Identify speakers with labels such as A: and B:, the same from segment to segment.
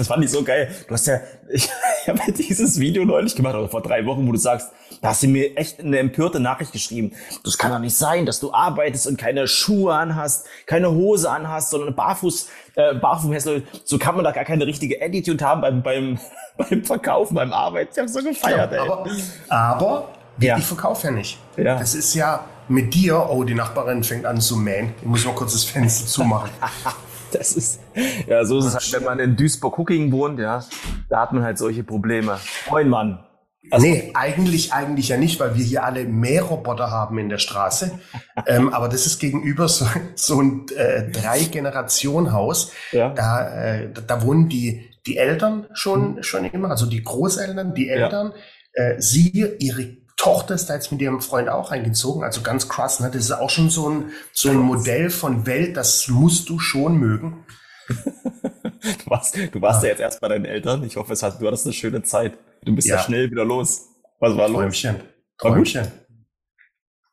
A: das fand ich so geil. Du hast ja, ich, ich habe ja dieses Video neulich gemacht, oder vor drei Wochen, wo du sagst, da hast du mir echt eine empörte Nachricht geschrieben. Das kann doch nicht sein, dass du arbeitest und keine Schuhe anhast, keine Hose anhast, sondern barfuß, äh, barfuß, so kann man da gar keine richtige Attitude haben beim, beim, beim Verkaufen, beim Arbeiten. Ich habe so gefeiert,
B: ja,
A: ey.
B: Aber, aber
A: Ja.
B: ich verkaufe ja nicht.
A: Ja.
B: Das ist ja mit dir, oh, die Nachbarin fängt an zu mähen. Ich muss mal kurz das Fenster zumachen.
A: Das ist, ja, so ist es halt, wenn man in Duisburg-Huckingen wohnt, ja. Da hat man halt solche Probleme. Moin, Mann. Also-
B: nee, eigentlich, eigentlich ja nicht, weil wir hier alle Mähroboter haben in der Straße. ähm, aber das ist gegenüber so, so ein äh, Drei-Generation-Haus.
A: Ja.
B: Da, äh, da, da wohnen die, die Eltern schon, schon immer, also die Großeltern, die Eltern, äh, sie, ihre Tochter ist da jetzt mit ihrem Freund auch eingezogen, also ganz krass, ne? Das ist auch schon so ein, so ein Modell von Welt, das musst du schon mögen.
A: Du warst, du warst ja jetzt erst bei deinen Eltern. Ich hoffe, es hat, du hattest eine schöne Zeit. Du bist ja,
B: Ja.
A: schnell wieder los. Was war los?
B: Träumchen.
A: War gut?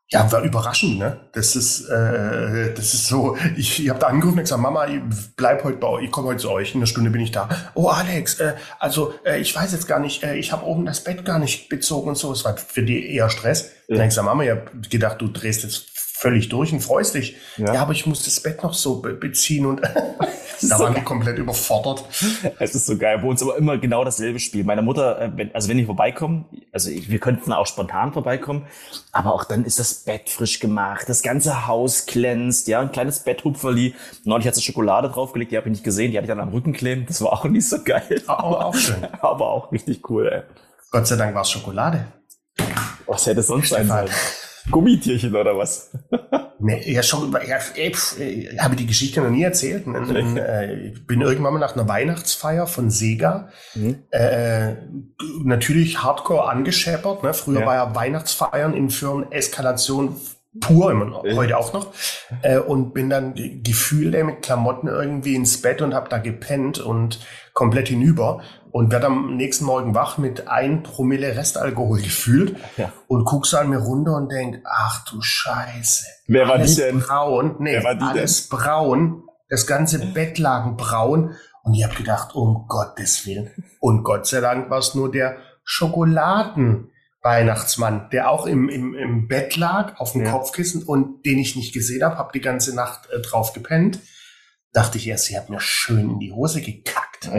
B: Ja, war überraschend, ne? Das ist, äh, das ist so, ich, ich habe da angerufen und gesagt, Mama, ich bleib heute bei euch, ich komme heute zu euch, in einer Stunde bin ich da. Oh, Alex, äh, also äh, ich weiß jetzt gar nicht, äh, ich habe oben das Bett gar nicht bezogen und so. Es war für die eher Stress.
A: Ja.
B: Dann hab ich gesagt, Mama, ich hab gedacht, du drehst jetzt völlig durch und freust dich.
A: Ja.
B: Ja, aber ich muss das Bett noch so be beziehen und da waren die komplett überfordert.
A: Es ist so geil. Bei uns aber immer genau dasselbe Spiel. Meine Mutter, äh, wenn, also wenn ich vorbeikomme, also ich, wir könnten auch spontan vorbeikommen, aber auch dann ist das Bett frisch gemacht, das ganze Haus glänzt, ja, ein kleines Betthupferli. Neulich hat sie Schokolade draufgelegt, die habe ich nicht gesehen, die hatte ich dann am Rücken kleben. Das war auch nicht so geil.
B: Aber auch schön.
A: aber auch richtig cool, ey.
B: Gott sei Dank war es Schokolade.
A: Was hätte es sonst sein sollen? Gummitierchen oder was?
B: Nee, ja, schon, ja, äh, äh, habe die Geschichte noch nie erzählt. Äh, ich bin irgendwann mal nach einer Weihnachtsfeier von Sega
A: Mhm.
B: äh, natürlich hardcore angescheppert. Ne? Früher
A: Ja.
B: war ja Weihnachtsfeiern in Firmen Eskalation pur, immer noch, heute auch noch. Äh, und bin dann ge- gefühlt mit Klamotten irgendwie ins Bett und habe da gepennt und komplett hinüber und werde am nächsten Morgen wach mit ein Promille Restalkohol gefühlt
A: Ja.
B: und guck so an mir runter und denk, ach du Scheiße.
A: Wer war
B: alles
A: die denn?
B: braun, nee,
A: Wer war die
B: alles braun, das ganze Bett lagen braun und ich habe gedacht, um Gottes Willen. Und Gott sei Dank war es nur der Schokoladen-Weihnachtsmann, der auch im, im, im Bett lag, auf dem
A: Ja.
B: Kopfkissen und den ich nicht gesehen habe, habe die ganze Nacht äh, drauf gepennt. Dachte ich erst, sie hat mir schön in die Hose gekackt.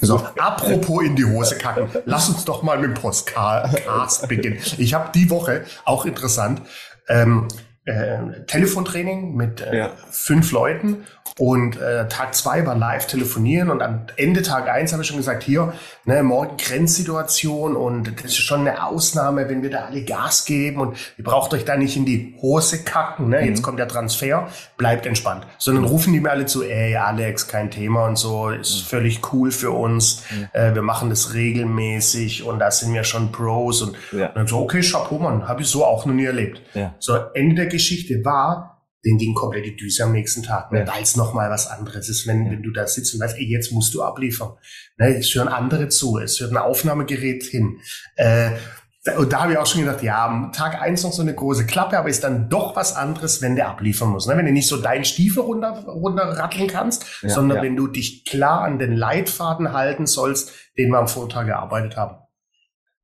B: So, apropos in die Hose kacken, lass uns doch mal mit dem Postcast beginnen. Ich habe die Woche, auch interessant, ähm, äh, Telefontraining mit äh,
A: Ja.
B: fünf Leuten. Und äh, Tag zwei war live telefonieren. Und am Ende Tag eins habe ich schon gesagt, hier, ne, morgen Grenzsituation. Und das ist schon eine Ausnahme, wenn wir da alle Gas geben. Und ihr braucht euch da nicht in die Hose kacken, ne, jetzt kommt der Transfer, bleibt entspannt, sondern rufen die mir alle zu, ey Alex, kein Thema und so, ist völlig cool für uns, äh, wir machen das regelmäßig. Und da sind wir schon Pros. Und,
A: Ja.
B: und dann so, okay, Chapeau, Mann, habe ich so auch noch nie erlebt.
A: Ja.
B: So, Ende der Geschichte war, den ging komplett die Düse am nächsten Tag, ne?
A: Ja.
B: weil es nochmal was anderes ist, wenn,
A: Ja.
B: wenn du da sitzt und weißt, ey, jetzt musst du abliefern. Ne? Es hören andere zu, es hört ein Aufnahmegerät hin. Äh, da- und da habe ich auch schon gedacht, ja, am Tag eins noch so eine große Klappe, aber ist dann doch was anderes, wenn der abliefern muss. Ne? Wenn du nicht so deinen Stiefel runter, runterratteln kannst,
A: Ja,
B: sondern
A: ja.
B: wenn du dich klar an den Leitfaden halten sollst, den wir am Vortag gearbeitet haben.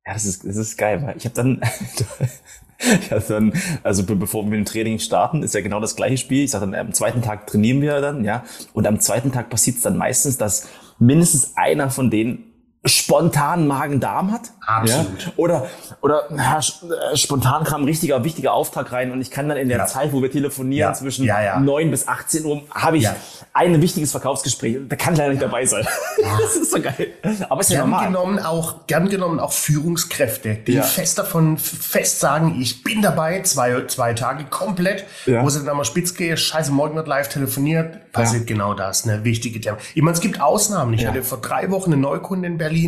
A: Ja, das ist, das ist geil, weil ich habe dann, hab dann, also be bevor wir mit dem Training starten, ist ja genau das gleiche Spiel. Ich sage dann, am zweiten Tag trainieren wir dann, ja, und am zweiten Tag passiert es dann meistens, dass mindestens einer von denen spontan Magen-Darm hat.
B: Absolut.
A: Ja? Oder, oder ja, äh, spontan kam ein richtiger, wichtiger Auftrag rein und ich kann dann in der
B: Ja.
A: Zeit, wo wir telefonieren, zwischen
B: Ja, ja.
A: 9 bis 18 Uhr, habe ich ein wichtiges Verkaufsgespräch. Da kann ich leider nicht dabei sein. Das ist so geil. Aber ist ja
B: Gern
A: normal.
B: genommen auch, gern genommen auch Führungskräfte, die fest davon fest sagen, ich bin dabei, zwei, zwei Tage komplett, wo sie dann mal spitz gehen, scheiße, morgen wird live telefoniert, passiert genau das, eine wichtige Thema. Ich meine, es gibt Ausnahmen. Ich hatte vor drei Wochen eine Neukunde in Berlin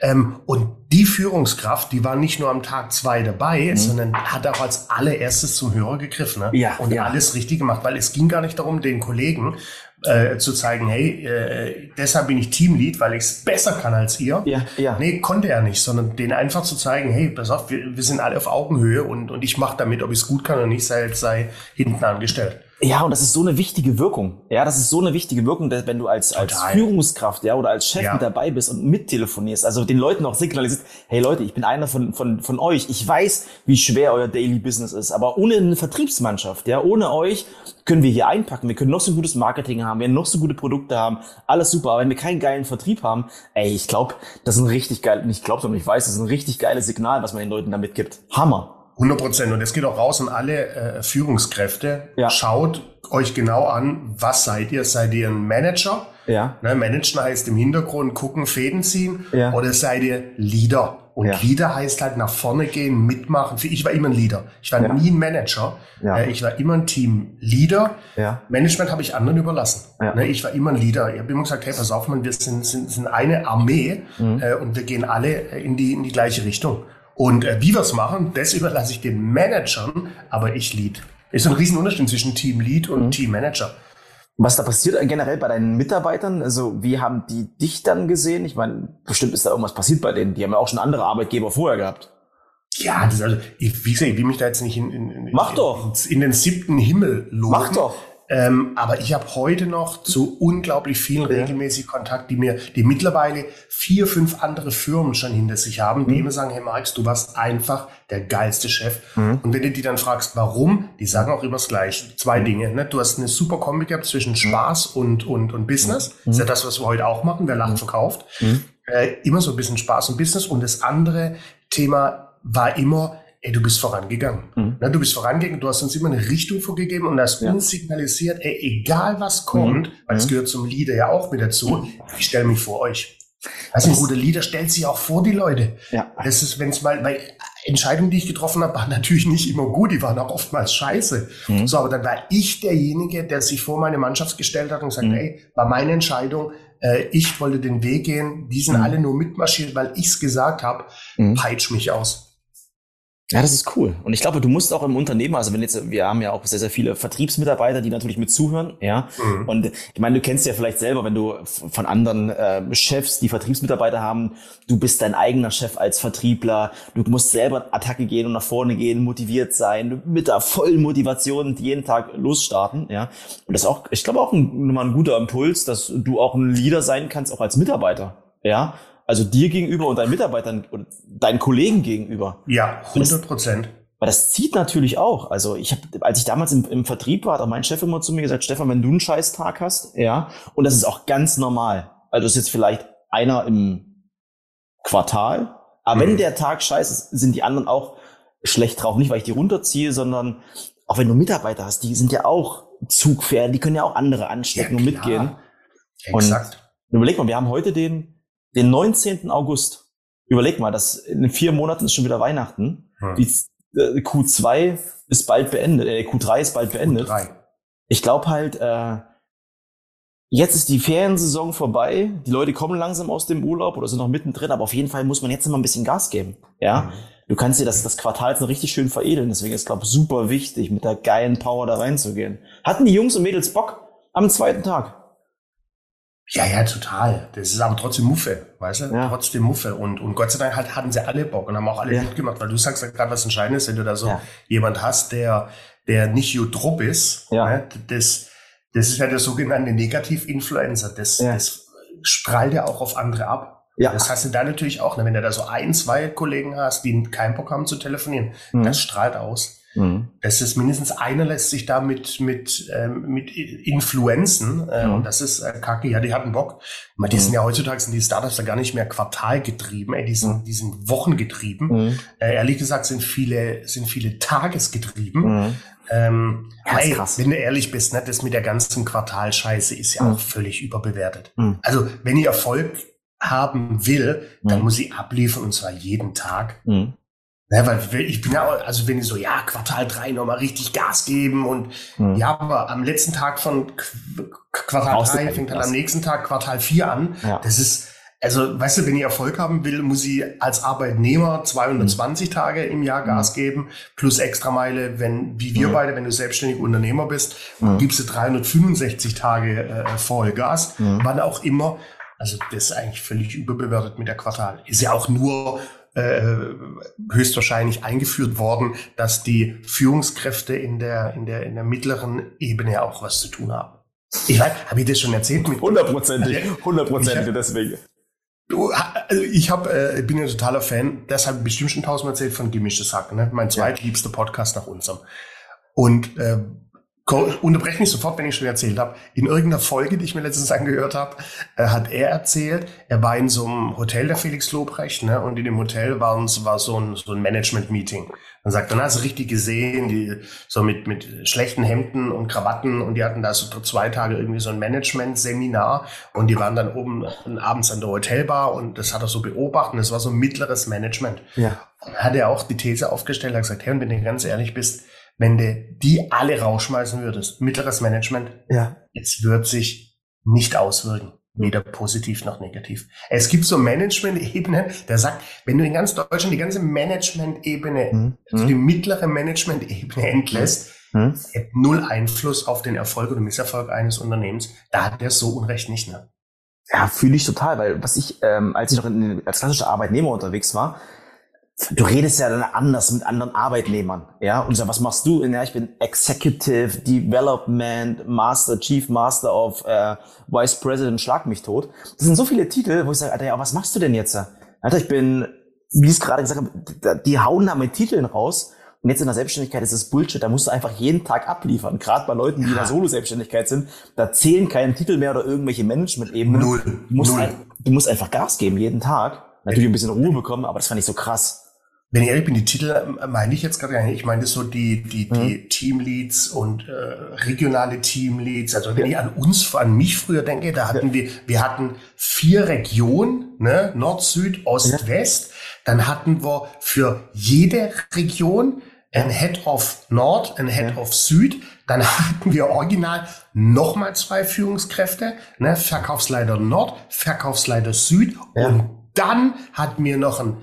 B: ähm, und die Führungskraft, die war nicht nur am Tag zwei dabei, sondern hat auch als allererstes zum Hörer gegriffen ne?
A: Mhm. Ja,
B: und
A: ja.
B: alles richtig gemacht, weil es ging gar nicht darum, den Kollegen äh, zu zeigen, hey, äh, deshalb bin ich Teamlead, weil ich es besser kann als ihr.
A: Ja, ja.
B: Nee, konnte er nicht, sondern den einfach zu zeigen, hey, pass auf, wir, wir sind alle auf Augenhöhe und, und ich mache damit, ob ich es gut kann oder nicht, sei, sei hinten angestellt.
A: Ja, und das ist so eine wichtige Wirkung. Ja, das ist so eine wichtige Wirkung, wenn du als, als Führungskraft, ja, oder als Chef ja. mit dabei bist und mittelefonierst, also den Leuten auch signalisierst, hey Leute, ich bin einer von, von, von euch. Ich weiß, wie schwer euer Daily Business ist, aber ohne eine Vertriebsmannschaft, ja, ohne euch können wir hier einpacken. Wir können noch so gutes Marketing haben, wir können noch so gute Produkte haben, alles super. Aber wenn wir keinen geilen Vertrieb haben, ey, ich glaube, das ist ein richtig geil, nicht glaube, sondern ich weiß, das ist ein richtig geiles Signal, was man den Leuten damit gibt. Hammer.
B: 100 Prozent. Und es geht auch raus an alle äh, Führungskräfte. Ja. Schaut euch genau an, was seid ihr? Seid ihr ein Manager? Ja. Ne, Managen heißt im Hintergrund gucken, Fäden ziehen. Ja. Oder seid ihr Leader? Und ja. Leader heißt halt nach vorne gehen, mitmachen. Ich war immer ein Leader. Ich war ja. nie ein Manager. Ja. Äh, ich war immer ein Teamleader. Ja. Management habe ich anderen überlassen. Ja. Ne, ich war immer ein Leader. Ich habe immer gesagt, hey, pass auf, man, wir sind, sind, sind eine Armee mhm. Äh, und wir gehen alle in die, in die gleiche Richtung. Und äh, wie wir es machen, das überlasse ich den Managern, aber ich Lead. Ist ein Riesenunterschied zwischen Team Lead und mhm. Team Manager.
A: Was da passiert generell bei deinen Mitarbeitern? Also wie haben die dich dann gesehen? Ich meine, bestimmt ist da irgendwas passiert bei denen. Die haben ja auch schon andere Arbeitgeber vorher gehabt.
B: Ja, das ist also, ich, wie gesagt, ich will mich da jetzt nicht in, in, in, in, in den siebten Himmel loben.
A: Mach doch.
B: Ähm, aber ich habe heute noch zu unglaublich vielen ja. regelmäßig Kontakt, die mir, die mittlerweile vier, fünf andere Firmen schon hinter sich haben, die mhm. immer sagen, hey Marx, du warst einfach der geilste Chef. Mhm. Und wenn du die dann fragst, warum, die sagen auch immer das Gleiche. Zwei mhm. Dinge. Ne? Du hast eine super Kombi gehabt zwischen Spaß und, und, und Business. Mhm. Das ist ja das, was wir heute auch machen. Wer lacht, mhm. verkauft. Mhm. Äh, immer so ein bisschen Spaß und Business. Und das andere Thema war immer, ey, du bist vorangegangen. Mhm. Na, du bist vorangegangen, du hast uns immer eine Richtung vorgegeben und hast ja. uns signalisiert, ey, egal was kommt, mhm. weil es mhm. gehört zum Leader ja auch mit dazu, ich stelle mich vor euch. Also ein guter Leader stellt sich auch vor die Leute. Ja. Das ist, wenn es mal, weil Entscheidungen, die ich getroffen habe, waren natürlich nicht immer gut, die waren auch oftmals scheiße. Mhm. So, aber dann war ich derjenige, der sich vor meine Mannschaft gestellt hat und gesagt, mhm. ey, war meine Entscheidung, äh, ich wollte den Weg gehen, die sind mhm. alle nur mitmarschiert, weil ich's gesagt habe, mhm. peitsch mich aus.
A: Ja, das ist cool. Und ich glaube, du musst auch im Unternehmen, also wenn jetzt, wir haben ja auch sehr, sehr viele Vertriebsmitarbeiter, die natürlich mit zuhören, ja. Mhm. Und ich meine, du kennst ja vielleicht selber, wenn du von anderen äh, Chefs, die Vertriebsmitarbeiter haben, du bist dein eigener Chef als Vertriebler, du musst selber Attacke gehen und nach vorne gehen, motiviert sein, mit der vollen Motivation jeden Tag losstarten, ja. Und das ist auch, ich glaube auch ein, nochmal ein guter Impuls, dass du auch ein Leader sein kannst, auch als Mitarbeiter, ja. Also dir gegenüber und deinen Mitarbeitern und deinen Kollegen gegenüber.
B: Ja, 100 Prozent.
A: Weil das zieht natürlich auch. Also ich habe, als ich damals im, im, Vertrieb war, hat auch mein Chef immer zu mir gesagt, Stefan, wenn du einen scheiß Tag hast, ja, und das ist auch ganz normal. Also das ist jetzt vielleicht einer im Quartal, aber mhm. wenn der Tag scheiße ist, sind die anderen auch schlecht drauf. Nicht, weil ich die runterziehe, sondern auch wenn du Mitarbeiter hast, die sind ja auch Zugpferde, die können ja auch andere anstecken ja, und mitgehen. Exakt. Und überleg mal, wir haben heute den den 19. August. Überleg mal, das in vier Monaten ist schon wieder Weihnachten. Hm. Die äh, Q2 ist bald beendet, äh, Q3 ist bald beendet. Q3. Ich glaube halt, äh, jetzt ist die Feriensaison vorbei. Die Leute kommen langsam aus dem Urlaub oder sind noch mittendrin, aber auf jeden Fall muss man jetzt immer ein bisschen Gas geben. Ja, mhm. du kannst dir das, das Quartal jetzt noch richtig schön veredeln. Deswegen ist, glaube ich, super wichtig, mit der geilen Power da reinzugehen. Hatten die Jungs und Mädels Bock am zweiten Tag?
B: Ja, ja, total. Das ist aber trotzdem Muffe, weißt du? Ja. Trotzdem Muffe. Und, und Gott sei Dank halt hatten sie alle Bock und haben auch alle ja. mitgemacht, weil du sagst ja gerade was Entscheidendes, wenn du da so ja. jemand hast, der, der nicht Jutrop ist, ja. ne? das, das ist ja der sogenannte Negativ-Influencer. Das, das strahlt ja auch auf andere ab. Ja. Das hast du da natürlich auch, ne? wenn du da so ein, zwei Kollegen hast, die keinen Bock haben zu telefonieren, mhm. das strahlt aus. Mhm. Das ist mindestens einer lässt sich da mit, mit, ähm, mit Influenzen, äh, mhm. und das ist äh, kacke, ja, die hatten Bock. Aber die mhm. sind ja heutzutage, sind die Startups ja gar nicht mehr quartalgetrieben, ey, die sind, mhm. die sind wochengetrieben. Mhm. Äh, ehrlich gesagt sind viele, sind viele tagesgetrieben. Mhm. Ähm, ja, hey, wenn du ehrlich bist, ne, das mit der ganzen Quartalscheiße ist ja auch völlig überbewertet. Also, wenn ich Erfolg haben will, dann muss ich abliefern und zwar jeden Tag. Ja, weil ich bin ja, also wenn ich so, ja, Quartal drei nochmal richtig Gas geben und mhm. ja, aber am letzten Tag von Qu Quartal drei fängt dann am nächsten Tag Quartal vier an. Ja. Das ist, also, weißt du, wenn ich Erfolg haben will, muss ich als Arbeitnehmer 220 mhm. Tage im Jahr Gas mhm. geben, plus Extrameile, wenn, wie wir mhm. beide, wenn du selbstständig Unternehmer bist, mhm. gibst du 365 Tage äh, Vollgas, mhm. wann auch immer. Also, das ist eigentlich völlig überbewertet mit der Quartal. Ist ja auch nur äh, höchstwahrscheinlich eingeführt worden, dass die Führungskräfte in der, in der, in der mittleren Ebene auch was zu tun haben. Ich weiß, habe ich das schon erzählt?
A: Hundertprozentig, hundertprozentig, deswegen.
B: Also ich hab, äh, bin ja ein totaler Fan, das habe ich bestimmt schon tausendmal erzählt von Gemischtes Hack, ne? mein zweitliebster Podcast nach unserem. Und äh, unterbreche mich sofort, wenn ich schon erzählt habe. In irgendeiner Folge, die ich mir letztens angehört habe, äh, hat er erzählt, er war in so einem Hotel der Felix Lobrecht, ne? Und in dem Hotel war, uns, war so ein, so ein Management-Meeting. Dann sagt er, na, hast du richtig gesehen, die so mit, mit schlechten Hemden und Krawatten und die hatten da so zwei Tage irgendwie so ein Management-Seminar und die waren dann oben abends an der Hotelbar und das hat er so beobachtet und das war so mittleres Management. Ja. Dann hat er auch die These aufgestellt, hat gesagt, hey, und wenn du ganz ehrlich bist, wenn du die alle rausschmeißen würdest, mittleres Management, ja. es wird sich nicht auswirken. Weder positiv noch negativ. Es gibt so Management-Ebenen, der sagt, wenn du in ganz Deutschland die ganze Management-Ebene, mhm. also die mittlere Management-Ebene entlässt, hat null Einfluss auf den Erfolg oder Misserfolg eines Unternehmens. Da hat der so Unrecht nicht, ne?
A: Ja, fühle ich total, weil was ich, ähm, als ich noch in, als klassischer Arbeitnehmer unterwegs war, du redest ja dann anders mit anderen Arbeitnehmern, ja, und so, was machst du? Ja, ich bin Executive Development Master, Chief Master of äh, Vice President, schlag mich tot. Das sind so viele Titel, wo ich sage, Alter, ja, was machst du denn jetzt? Alter, ich bin, wie ich es gerade gesagt habe, die hauen da mit Titeln raus. Und jetzt in der Selbstständigkeit ist es Bullshit, da musst du einfach jeden Tag abliefern. Gerade bei Leuten, die ja. in der Solo-Selbstständigkeit sind, da zählen keine Titel mehr oder irgendwelche Management-Ebenen. Null. Du musst, Null. Ein, du musst einfach Gas geben, jeden Tag. Natürlich ein bisschen Ruhe bekommen, aber das fand ich so krass.
B: Wenn ich ehrlich bin, die Titel äh, meine ich jetzt gerade gar nicht. Ich meine das so die, die, die mhm. Teamleads und äh, regionale Teamleads. Also wenn ja. ich an uns, an mich früher denke, da hatten ja. wir, wir hatten vier Regionen, ne? Nord, Süd, Ost, ja. West. Dann hatten wir für jede Region ein Head of Nord, ein Head of Süd. Dann hatten wir original nochmal zwei Führungskräfte, ne? Verkaufsleiter Nord, Verkaufsleiter Süd. Und dann hatten wir noch ein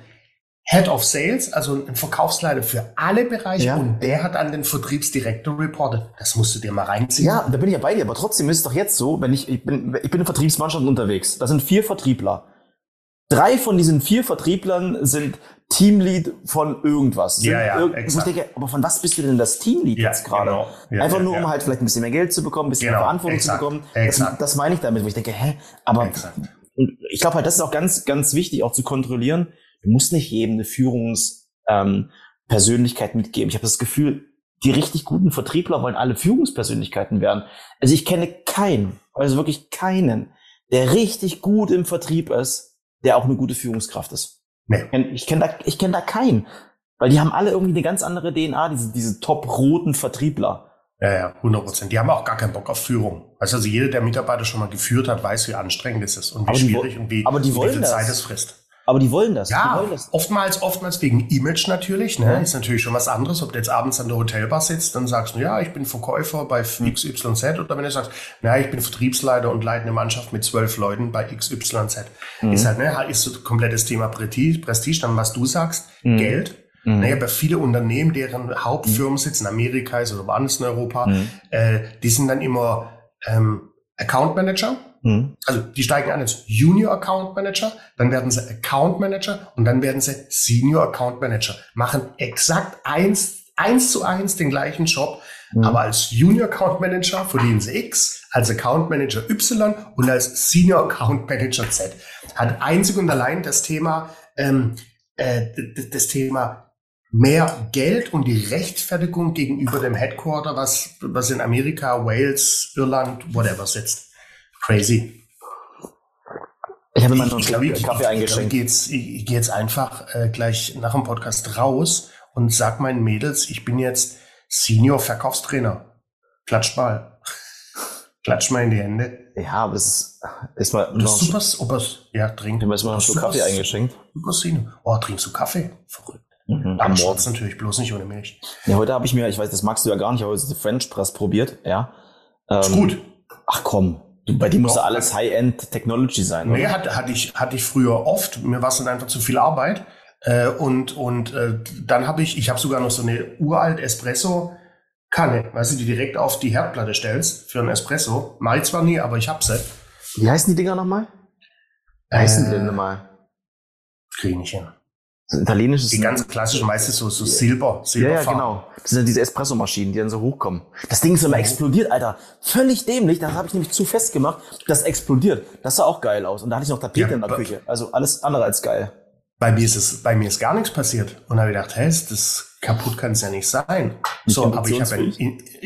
B: Head of Sales, also ein Verkaufsleiter für alle Bereiche ja. und der hat an den Vertriebsdirektor reported. Das musst du dir mal reinziehen.
A: Ja, da bin ich ja bei dir, aber trotzdem ist es doch jetzt so, wenn ich, ich bin, ich bin in Vertriebsmannschaft unterwegs. Da sind vier Vertriebler. Drei von diesen vier Vertrieblern sind Teamlead von irgendwas.
B: Ja, ja,
A: irg exakt. Ich denke, aber von was bist du denn das Teamlead ja, jetzt gerade? Genau. Ja, Einfach ja, nur, um halt vielleicht ein bisschen mehr Geld zu bekommen, ein bisschen genau, mehr Verantwortung exakt, zu bekommen. Das, das, meine ich damit, wo ich denke, hä, aber exakt. ich glaube halt, das ist auch ganz, ganz wichtig, auch zu kontrollieren Du musst nicht jedem eine Führungspersönlichkeit ähm, mitgeben. Ich habe das Gefühl, die richtig guten Vertriebler wollen alle Führungspersönlichkeiten werden. Also ich kenne keinen, also wirklich keinen, der richtig gut im Vertrieb ist, der auch eine gute Führungskraft ist. Nee. Ich kenne da, ich kenne da keinen. Weil die haben alle irgendwie eine ganz andere DNA, diese, diese top-roten Vertriebler.
B: Ja, ja, 100 Prozent. Die haben auch gar keinen Bock auf Führung. Also jeder, der Mitarbeiter schon mal geführt hat, weiß, wie anstrengend es ist und wie aber schwierig die, und wie,
A: aber die wollen wie viel
B: das. Zeit es frisst.
A: Aber die wollen das.
B: Ja,
A: wollen das.
B: oftmals, oftmals wegen Image natürlich. Ne? Ja. Ist natürlich schon was anderes, ob du jetzt abends an der Hotelbar sitzt, dann sagst du, ja, ich bin Verkäufer bei XYZ. Oder wenn du sagst, na, ich bin Vertriebsleiter und leite eine Mannschaft mit zwölf Leuten bei XYZ. Mhm. Ist halt, ne, ist so ein komplettes Thema Prestige, dann was du sagst, mhm. Geld. Mhm. Naja, bei viele Unternehmen, deren Hauptfirmensitz in Amerika ist oder woanders in Europa, mhm. äh, die sind dann immer ähm, Account Manager Mhm. Also die steigen an als Junior Account Manager, dann werden sie Account Manager und dann werden sie Senior Account Manager. Machen exakt eins, eins zu eins den gleichen Job, mhm. aber als Junior Account Manager verdienen sie X, als Account Manager Y und als Senior Account Manager Z. Hat einzig und allein das Thema, ähm, äh, das Thema mehr Geld und die Rechtfertigung gegenüber dem Headquarter, was, was in Amerika, Wales, Irland, whatever sitzt. Crazy.
A: Ich habe immer noch einen ich, Kaffee eingeschenkt.
B: Ich, ich, ich gehe jetzt einfach äh, gleich nach dem Podcast raus und sag meinen Mädels, ich bin jetzt Senior Verkaufstrainer. Klatsch mal. Klatsch mal in die Hände.
A: Ja, aber es ist, ist mal
B: das super, super, ja, trink.
A: Du hast mal noch so Kaffee eingeschenkt.
B: Super Senior. Oh, trinkst du Kaffee? Verrückt. Mhm. Am Mords natürlich, bloß nicht ohne Milch.
A: Ja, heute habe ich mir, ich weiß, das magst du ja gar nicht, aber heute die French Press probiert, ja.
B: Ähm, ist gut.
A: Ach komm, bei dir muss ja alles High-End Technology sein,
B: oder? Nee, hatte, hatte, ich, hatte ich früher oft. Mir war es dann einfach zu viel Arbeit. Äh, und und äh, dann habe ich, ich habe sogar noch so eine uralt Espresso-Kanne, weißt du, die direkt auf die Herdplatte stellst für ein Espresso. Ich zwar nie, aber ich hab sie.
A: Wie heißen die Dinger nochmal? Wie heißen die denn nochmal?
B: Krieg ich nicht hin.
A: Italienisches.
B: Die ganz klassischen, meistens so, so Silber, Silber.
A: Ja, ja, genau. Das sind diese Espressomaschinen, die dann so hochkommen. Das Ding ist immer explodiert, Alter. Völlig dämlich. Da habe ich nämlich zu fest gemacht. Das explodiert. Das sah auch geil aus. Und da hatte ich noch Tapete
B: Ja,
A: in der Küche. Also alles andere als geil.
B: Bei mir ist es, bei mir ist gar nichts passiert. Und da habe ich gedacht, hey, das kaputt kann es ja nicht sein. So, aber ich habe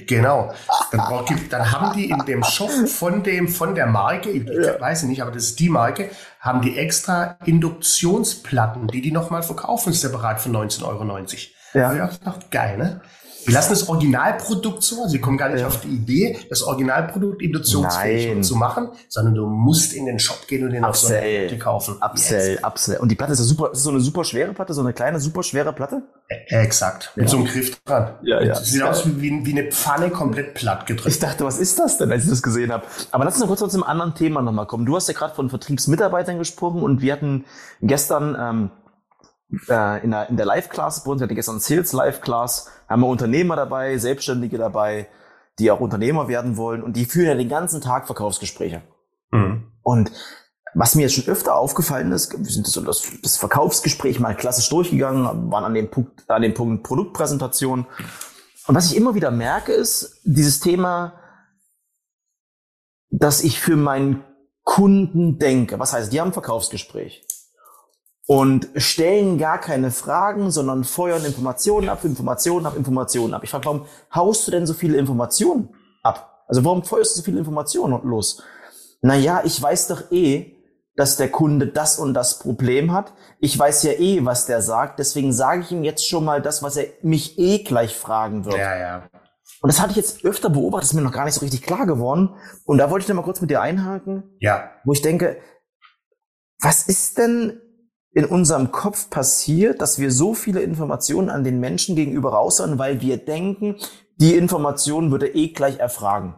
B: genau. Dann, gibt- dann haben die in dem Shop von dem von der Marke, ich weiß nicht, aber das ist die Marke, haben die extra Induktionsplatten, die die nochmal verkaufen, separat für 19,90 Euro.
A: Ja.
B: Ja. Ich dachte, geil, ne? Die lassen das Originalprodukt so, sie kommen gar nicht auf die Idee, das Originalprodukt induktionsfähig
A: Nein.
B: zu machen, sondern du musst in den Shop gehen und den auf so eine
A: Upsell.
B: Platte kaufen.
A: Upsell, Upsell. Und die Platte ist ja super, ist das so eine super schwere Platte, so eine kleine, super schwere Platte?
B: Yes. Exakt. Mit so einem Griff dran.
A: Ja, ja.
B: Sieht aus wie, wie eine Pfanne komplett platt
A: Ich
B: gedrückt.
A: dachte, was ist das denn, als ich das gesehen habe? Aber lass uns noch kurz zu einem anderen Thema nochmal kommen. Du hast ja gerade von Vertriebsmitarbeitern gesprochen und wir hatten gestern ähm, äh, in der, in der Live-Class, bei uns wir hatten gestern Sales Live-Class, haben wir Unternehmer dabei, Selbstständige dabei, die auch Unternehmer werden wollen und die führen ja den ganzen Tag Verkaufsgespräche.
B: Mhm.
A: Und was mir jetzt schon öfter aufgefallen ist, wir sind so das, das Verkaufsgespräch mal klassisch durchgegangen, waren an dem Punkt, an dem Punkt Produktpräsentation. Und was ich immer wieder merke, ist dieses Thema, dass ich für meinen Kunden denke. Was heißt, die haben ein Verkaufsgespräch und stellen gar keine Fragen, sondern feuern Informationen ab, Informationen ab, Informationen ab. Ich frage, warum haust du denn so viele Informationen ab? Also warum feuerst du so viele Informationen los? Naja, ich weiß doch eh, dass der Kunde das und das Problem hat. Ich weiß ja eh, was der sagt. Deswegen sage ich ihm jetzt schon mal das, was er mich eh gleich fragen wird.
B: Ja, ja.
A: Und das hatte ich jetzt öfter beobachtet, ist mir noch gar nicht so richtig klar geworden. Und da wollte ich dann mal kurz mit dir einhaken,
B: Ja.
A: wo ich denke, was ist denn in unserem Kopf passiert, dass wir so viele Informationen an den Menschen gegenüber raushauen, weil wir denken, die Informationen würde eh gleich erfragen.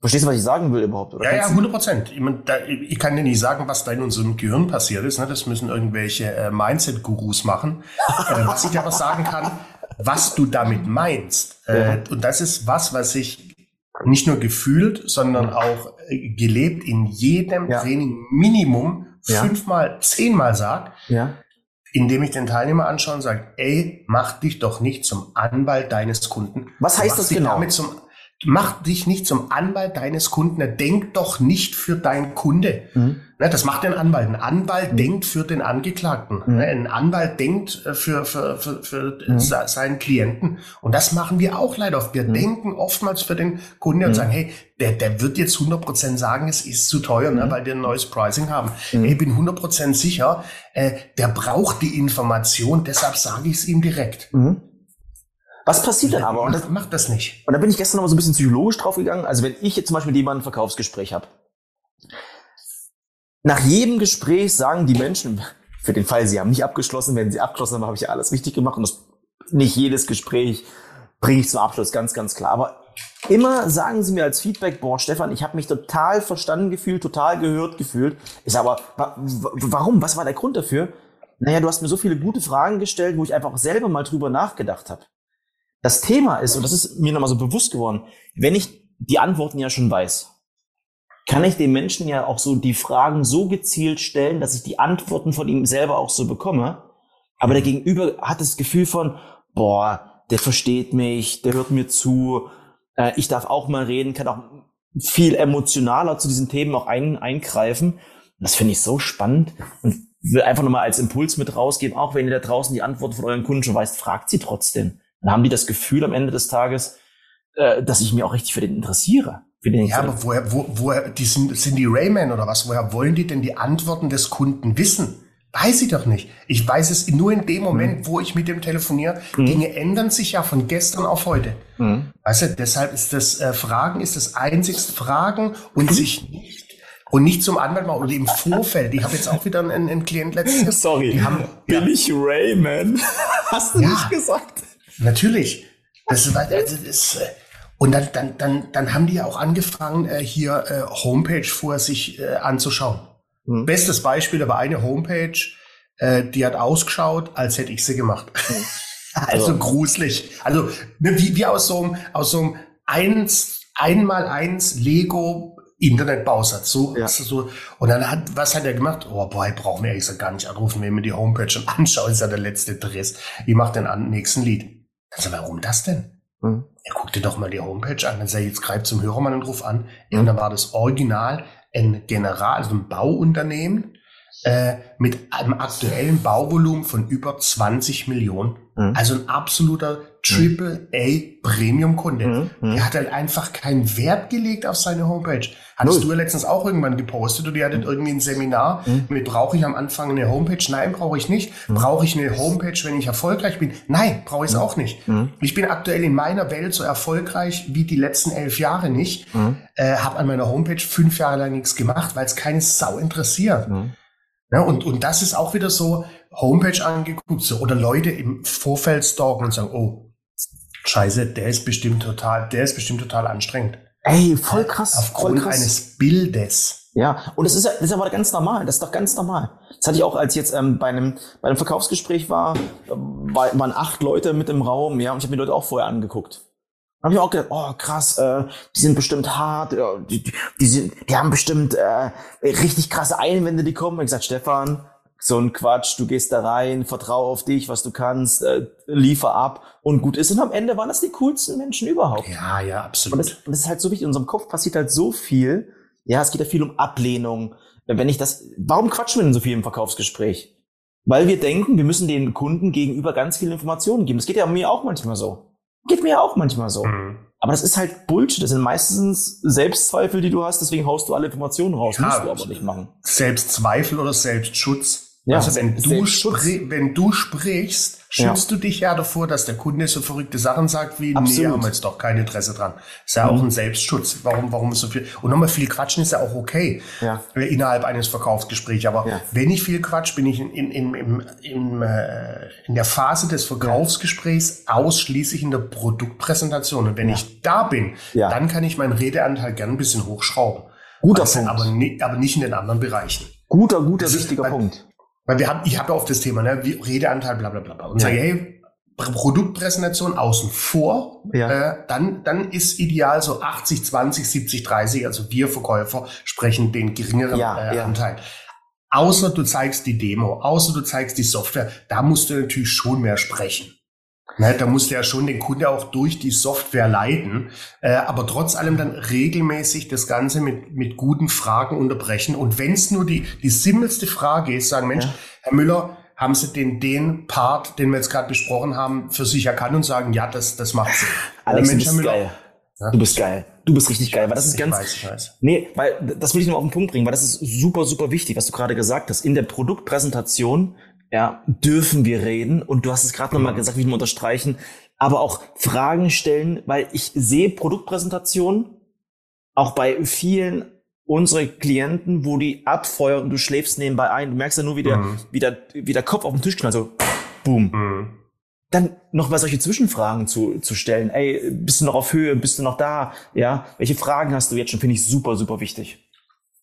A: Verstehst du, was ich sagen will überhaupt? Oder
B: Ja, ja,
A: kannst du-
B: 100 Prozent. Ich, mein, ich kann dir nicht sagen, was da in unserem Gehirn passiert ist. Ne? Das müssen irgendwelche äh, Mindset-Gurus machen. äh, was ich aber sagen kann, was du damit meinst. Äh, und das ist was, was ich nicht nur gefühlt, sondern auch äh, gelebt in jedem
A: Ja.
B: Training Minimum
A: Ja.
B: fünfmal, zehnmal sag,
A: Ja.
B: indem ich den Teilnehmer anschaue und sage, ey, mach dich doch nicht zum Anwalt deines Kunden.
A: Was heißt das genau?
B: Mach dich nicht zum Anwalt deines Kunden. Denk doch nicht für deinen Kunde.
A: Mhm.
B: Ne, das macht ein Anwalt. Ein Anwalt denkt für den Angeklagten.
A: Mhm.
B: Ne, Ein Anwalt denkt äh, für, für, für, für äh, se- seinen Klienten. Und das machen wir auch leider oft. Wir
A: Mhm.
B: denken oftmals für den Kunde und sagen, hey, der, der wird jetzt 100% sagen, es ist zu teuer,
A: Mhm.
B: ne, weil wir ein neues Pricing haben. Ich bin 100% sicher, äh, der braucht die Information, deshalb sage ich es ihm direkt.
A: Mhm. Was passiert denn aber? Und das,
B: Mach, mach das nicht.
A: Und da bin ich gestern noch mal so ein bisschen psychologisch drauf gegangen. Also wenn ich jetzt zum Beispiel mit jemandem ein Verkaufsgespräch habe. Nach jedem Gespräch sagen die Menschen, für den Fall, sie haben nicht abgeschlossen, wenn sie abgeschlossen haben, habe ich ja alles richtig gemacht. Und nicht jedes Gespräch bringe ich zum Abschluss, ganz, ganz klar. Aber immer sagen sie mir als Feedback, boah, Stefan, ich habe mich total verstanden gefühlt, total gehört gefühlt. Sage aber, wa wa- warum? Was war der Grund dafür? Naja, du hast mir so viele gute Fragen gestellt, wo ich einfach selber mal drüber nachgedacht habe. Das Thema ist, und das ist mir nochmal so bewusst geworden, wenn ich die Antworten ja schon weiß, kann ich dem Menschen ja auch so die Fragen so gezielt stellen, dass ich die Antworten von ihm selber auch so bekomme. Aber der Gegenüber hat das Gefühl von, boah, der versteht mich, der hört mir zu, äh, ich darf auch mal reden, kann auch viel emotionaler zu diesen Themen auch ein, eingreifen. Das finde ich so spannend und will einfach nochmal als Impuls mit rausgeben, auch wenn ihr da draußen die Antworten von euren Kunden schon weißt, fragt sie trotzdem. Dann haben die das Gefühl am Ende des Tages, äh, dass ich mich auch richtig für den interessiere. Für den,
B: Ja, aber woher, wo, woher, die sind, sind die Rayman oder was? Woher wollen die denn die Antworten des Kunden wissen? Weiß ich doch nicht. Ich weiß es nur in dem Moment, wo ich mit dem telefoniere. Dinge ändern sich ja von gestern auf heute.
A: Mhm.
B: Weißt du, deshalb ist das äh, Fragen ist das einzigste Fragen und sich nicht und nicht zum Anwalt machen oder im Vorfeld. Ich habe jetzt auch wieder einen, einen Klient letztens.
A: Sorry,
B: Die haben, ja,
A: ich Rayman? Hast du
B: Ja.
A: nicht gesagt?
B: Natürlich. Das ist, also das, äh, und dann, dann, dann, dann haben die ja auch angefangen, äh, hier äh, Homepage vor sich äh, anzuschauen.
A: Mhm.
B: Bestes Beispiel, aber eine Homepage, äh, die hat ausgeschaut, als hätte ich sie gemacht. also
A: Also-
B: gruselig. Also ne, wie, wie aus so einem, aus so einem eins, einmal eins Lego Internetbausatz. So, ja. so. Und dann hat, was hat er gemacht? Oh, boy, brauchen wir eigentlich gar nicht anrufen, wenn wir die Homepage schon anschauen, ist ja der letzte Dress. Wie macht denn an nächsten Lied? Also, warum das denn? Mhm. Er guckte doch mal die Homepage an. Dann sei jetzt greift zum Hörermann und ruf an. Mhm. Und dann war das Original ein General, also ein Bauunternehmen, äh, mit einem aktuellen Bauvolumen von über 20 Millionen. Mhm. Also ein absoluter Triple A Premium Kunde. Mhm. mhm. Der hat halt einfach keinen Wert gelegt auf seine Homepage. Hattest Null. du ja letztens auch irgendwann gepostet oder ihr hattet mhm. irgendwie ein Seminar mhm. mit brauche ich am Anfang eine Homepage? Nein, brauche ich nicht. Mhm. Brauche ich eine Homepage, wenn ich erfolgreich bin? Nein, brauche ich es auch nicht. Ich bin aktuell in meiner Welt so erfolgreich wie die letzten elf Jahre nicht. Äh, habe an meiner Homepage fünf Jahre lang nichts gemacht, weil es keine Sau interessiert. Ja, und, und das ist auch wieder so, Homepage angeguckt so, oder Leute im Vorfeld stalken und sagen, oh, scheiße, der ist bestimmt total, der ist bestimmt total anstrengend.
A: Ey, voll krass.
B: Aufgrund
A: voll krass.
B: eines Bildes.
A: Ja, und das ist, das ist aber ganz normal. Das ist doch ganz normal. Das hatte ich auch, als ich jetzt ähm, bei einem bei einem Verkaufsgespräch war, war, waren acht Leute mit im Raum, ja, und ich habe mir Leute auch vorher angeguckt habe ich auch gedacht, oh krass, äh, die sind bestimmt hart, ja, die, die, die, sind, die haben bestimmt äh, richtig krasse Einwände, die kommen. Ich gesagt, Stefan, so ein Quatsch, du gehst da rein, vertraue auf dich, was du kannst, äh, liefer ab und gut ist. Und am Ende waren das die coolsten Menschen überhaupt.
B: Ja, ja, absolut.
A: Und das, und das ist halt so wichtig. In unserem Kopf passiert halt so viel. Ja, es geht ja viel um Ablehnung. Wenn ich das, warum quatschen wir denn so viel im Verkaufsgespräch? Weil wir denken, wir müssen den Kunden gegenüber ganz viele Informationen geben. Das geht ja mir auch manchmal so. Geht mir ja auch manchmal so. Mhm. Aber das ist halt Bullshit. Das sind meistens Selbstzweifel, die du hast. Deswegen haust du alle Informationen raus. Ja, Musst du aber nicht machen.
B: Selbstzweifel oder Selbstschutz. Ja, also wenn du, wenn du sprichst, schützt ja. du dich ja davor, dass der Kunde so verrückte Sachen sagt wie, Absolut. nee, haben wir jetzt doch kein Interesse dran. Ist ja mhm. auch ein Selbstschutz. Warum, warum ist so viel? Und nochmal viel quatschen ist ja auch okay. Ja. Äh, innerhalb eines Verkaufsgesprächs. Aber ja. wenn ich viel quatsch, bin ich in, in, in, in, in, äh, in der Phase des Verkaufsgesprächs ausschließlich in der Produktpräsentation. Und wenn ich da bin, dann kann ich meinen Redeanteil gern ein bisschen hochschrauben.
A: Guter also, Punkt.
B: Aber, aber nicht in den anderen Bereichen.
A: Guter, guter, wichtiger Punkt.
B: Weil wir haben, ich habe ja oft das Thema, ne, wie Redeanteil, bla bla bla. Und ja. sage, hey, Produktpräsentation außen vor, ja. äh, dann, dann ist ideal so 80, 20, 70, 30, also wir Verkäufer sprechen den geringeren ja, äh, Anteil. Außer du zeigst die Demo, außer du zeigst die Software, da musst du natürlich schon mehr sprechen. Ne, da musst du ja schon den Kunde auch durch die Software leiten, äh, aber trotz allem dann regelmäßig das Ganze mit, mit guten Fragen unterbrechen. Und wenn es nur die, die simpelste Frage ist, sagen, Mensch, ja. Herr Müller, haben Sie den, den Part, den wir jetzt gerade besprochen haben, für sich erkannt und sagen, ja, das, das macht Sinn.
A: Alex, Mensch, du bist geil. Ja? Du bist geil. Du bist richtig geil, weil das ist ganz.
B: Weiß, weiß.
A: Nee, weil das will ich nur auf den Punkt bringen, weil das ist super, super wichtig, was du gerade gesagt hast. In der Produktpräsentation ja, dürfen wir reden. Und du hast es gerade nochmal mhm. gesagt, wie wir unterstreichen, aber auch Fragen stellen, weil ich sehe Produktpräsentationen auch bei vielen unserer Klienten, wo die abfeuern und du schläfst nebenbei ein. Du merkst ja nur, wie der, mhm. wie der, wie der Kopf auf den Tisch knallt, so boom. Mhm. Dann noch mal solche Zwischenfragen zu, zu stellen. Ey, bist du noch auf Höhe? Bist du noch da? Ja, welche Fragen hast du jetzt schon? Finde ich super, super wichtig.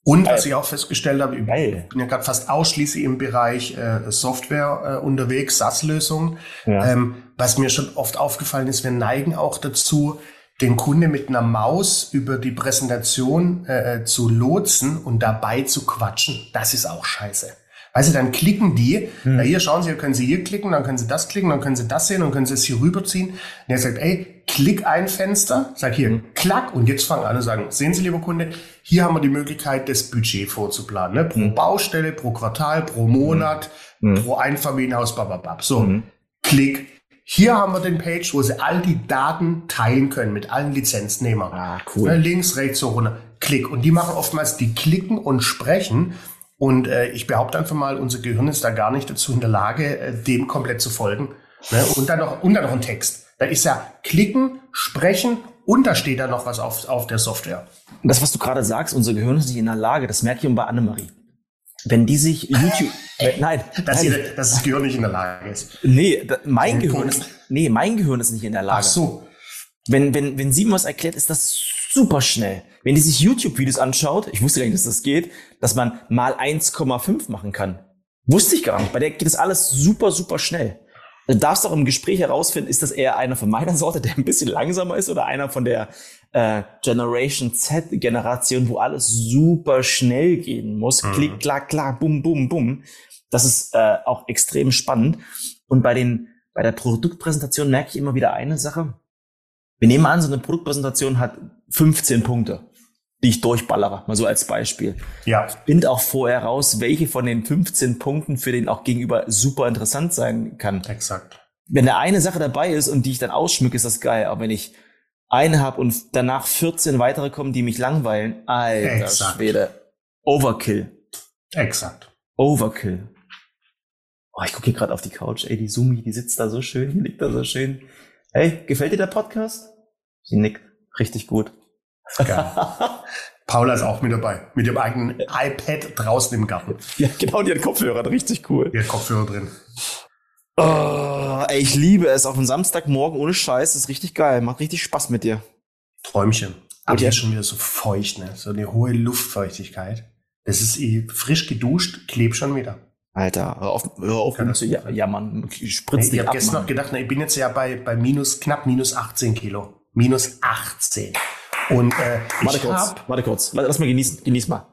B: Und was ich auch festgestellt habe, ich bin ja gerade fast ausschließlich im Bereich äh, Software äh, unterwegs, SaaS-Lösungen. Ja. Ähm, was mir schon oft aufgefallen ist, wir neigen auch dazu, den Kunde mit einer Maus über die Präsentation äh, äh zu lotsen und dabei zu quatschen. Das ist auch scheiße. Weißt du, dann klicken die, hm. na hier schauen Sie, können Sie hier klicken, dann können Sie das klicken, dann können Sie das sehen, dann können Sie es hier rüberziehen. Und er sagt, ey, klick ein Fenster, sag hier, hm. klack, und jetzt fangen an und sagen, sehen Sie, lieber Kunde, hier haben wir die Möglichkeit, das Budget vorzuplanen, ne? pro hm. Baustelle, pro Quartal, pro Monat, hm. hm. pro Einfamilienhaus, bababab. So, hm. klick. Hier haben wir den Page, wo Sie all die Daten teilen können mit allen Lizenznehmern.
A: Ah, cool.
B: Ne, links, rechts, so runter. Klick. Und die machen oftmals, die klicken und sprechen und äh, ich behaupte einfach mal, unser Gehirn ist da gar nicht dazu in der Lage, äh, dem komplett zu folgen. Ne? Und, dann noch, und dann noch ein Text. Da ist ja klicken, sprechen und da steht da noch was auf, auf der Software.
A: Das, was du gerade sagst, unser Gehirn ist nicht in der Lage, das merke ich bei Annemarie. Wenn die sich YouTube,
B: äh, nein, dass, nein. Ihr, dass das Gehirn nicht in der Lage ist.
A: Nee, da, mein Gehirn ist, nee, mein Gehirn ist nicht in der Lage.
B: Ach so.
A: Wenn, wenn, wenn sie mir was erklärt, ist das super schnell. Wenn die sich YouTube-Videos anschaut, ich wusste gar nicht, dass das geht, dass man mal 1,5 machen kann. Wusste ich gar nicht. Bei der geht das alles super, super schnell. Du darfst auch im Gespräch herausfinden, ist das eher einer von meiner Sorte, der ein bisschen langsamer ist, oder einer von der äh, Generation Z-Generation, wo alles super schnell gehen muss. Mhm. Klick, klack, klack, bum, bum, bum. Das ist äh, auch extrem spannend. Und bei den bei der Produktpräsentation merke ich immer wieder eine Sache. Wir nehmen an, so eine Produktpräsentation hat 15 Punkte, die ich durchballere, mal so als Beispiel.
B: Ja.
A: Find auch vorher raus, welche von den 15 Punkten für den auch gegenüber super interessant sein kann.
B: Exakt.
A: Wenn da eine Sache dabei ist und die ich dann ausschmücke, ist das geil. Aber wenn ich eine habe und danach 14 weitere kommen, die mich langweilen, alter Exakt. Schwede. Overkill.
B: Exakt.
A: Overkill. Oh, ich gucke hier gerade auf die Couch. Ey, die Sumi, die sitzt da so schön, die liegt da so schön. Hey, gefällt dir der Podcast? Sie nickt. Richtig gut.
B: Paula ist auch mit dabei. Mit dem eigenen iPad draußen im Garten.
A: Ja, genau, die hat Kopfhörer, richtig cool.
B: Die hat Kopfhörer drin.
A: Oh, ey, ich liebe es. Auf einen Samstagmorgen ohne Scheiß. Ist richtig geil. Macht richtig Spaß mit dir.
B: Träumchen. Aber jetzt schon wieder so feucht, ne? So eine hohe Luftfeuchtigkeit. Das ist eh frisch geduscht, klebt schon wieder.
A: Alter, hör auf, hör auf
B: Kann zu ja, jammern. Spritz nee, ich habe gestern noch gedacht, na, ich bin jetzt ja bei, bei minus, knapp minus 18 Kilo. Minus 18. Und äh,
A: warte kurz, warte kurz. Lass mal genießen, genieß mal.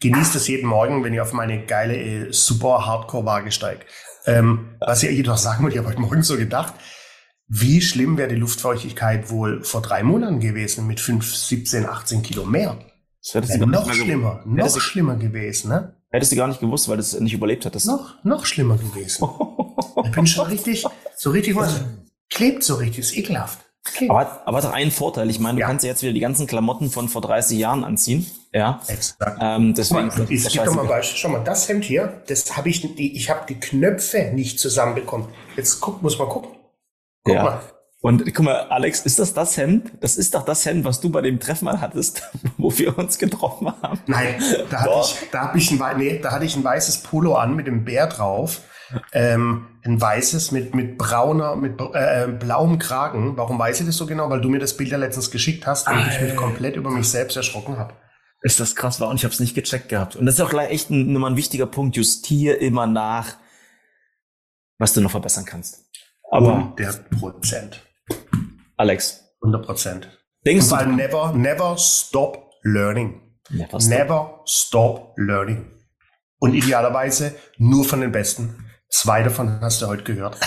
B: Genießt es jeden Morgen, wenn ich auf meine geile, äh, super Hardcore-Waage steige. Ähm, was ich jedoch sagen wollte, ich habe heute Morgen so gedacht, wie schlimm wäre die Luftfeuchtigkeit wohl vor drei Monaten gewesen mit 5, 17, 18 Kilo mehr? Das wäre noch schlimmer, noch schlimmer gewesen, ne?
A: Hättest du gar nicht gewusst, weil du es nicht überlebt hattest.
B: Noch, noch schlimmer gewesen. ich bin schon richtig, so richtig was, klebt so richtig, ist ekelhaft.
A: Aber, hat, aber hat einen Vorteil. Ich meine, du ja. kannst ja jetzt wieder die ganzen Klamotten von vor 30 Jahren anziehen. Ja.
B: Exakt. Ähm, deswegen mal, ich gebe doch mal Beispiel. Schau mal, das Hemd hier, das habe ich, die, ich habe die Knöpfe nicht zusammenbekommen. Jetzt guck, muss mal gucken.
A: Guck ja. mal. Und guck mal, Alex, ist das das Hemd? Das ist doch das Hemd, was du bei dem Treffen mal hattest, wo wir uns getroffen haben.
B: Nein, da hatte, ich, da, hab ich ein, nee, da hatte ich ein weißes Polo an mit dem Bär drauf. Ähm, ein weißes mit, mit brauner, mit äh, blauem Kragen. Warum weiß ich das so genau? Weil du mir das Bild ja letztens geschickt hast und ich mich komplett über mich selbst erschrocken habe.
A: Ist das krass war und ich habe es nicht gecheckt gehabt. Und das ist auch gleich echt ein, nochmal ein wichtiger Punkt. Justier immer nach, was du noch verbessern kannst.
B: Aber 100 Prozent.
A: Alex.
B: 100 Prozent.
A: Denkst
B: du? Never, never stop learning. Never stop. never stop learning. Und idealerweise nur von den Besten. Zwei davon hast du heute gehört.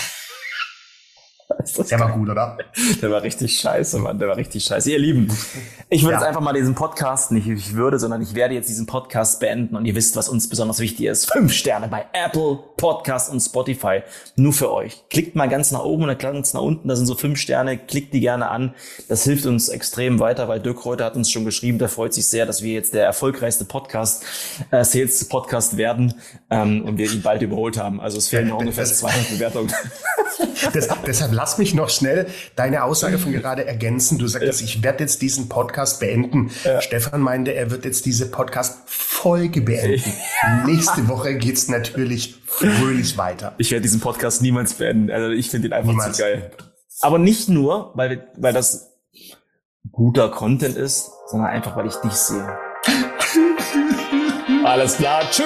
B: Der war gut, oder?
A: Der war richtig scheiße, Mann. Der war richtig scheiße. Ihr Lieben, ich würde ja. jetzt einfach mal diesen Podcast, nicht ich würde, sondern ich werde jetzt diesen Podcast beenden und ihr wisst, was uns besonders wichtig ist. Fünf Sterne bei Apple, Podcast und Spotify. Nur für euch. Klickt mal ganz nach oben oder ganz nach unten. Da sind so fünf Sterne. Klickt die gerne an. Das hilft uns extrem weiter, weil Dirk Reuter hat uns schon geschrieben. Der freut sich sehr, dass wir jetzt der erfolgreichste Podcast, äh, Sales Podcast werden ähm, und wir ihn bald überholt haben. Also es fehlen noch ungefähr 200 Bewertungen.
B: Das, deshalb lass mich noch schnell deine Aussage von gerade ergänzen. Du sagst, ja. ich werde jetzt diesen Podcast beenden. Ja. Stefan meinte, er wird jetzt diese Podcast-Folge beenden. Nächste Woche geht's natürlich fröhlich weiter.
A: Ich werde diesen Podcast niemals beenden. Also ich finde ihn einfach niemals. zu geil. Aber nicht nur, weil, weil das guter Content ist, sondern einfach, weil ich dich sehe. Alles klar, tschö.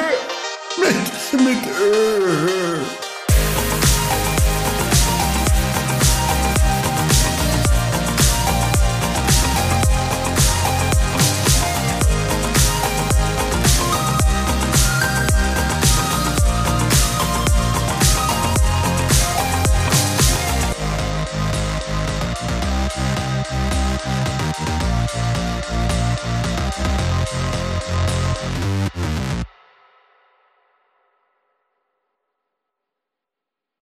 B: Mit, mit, äh.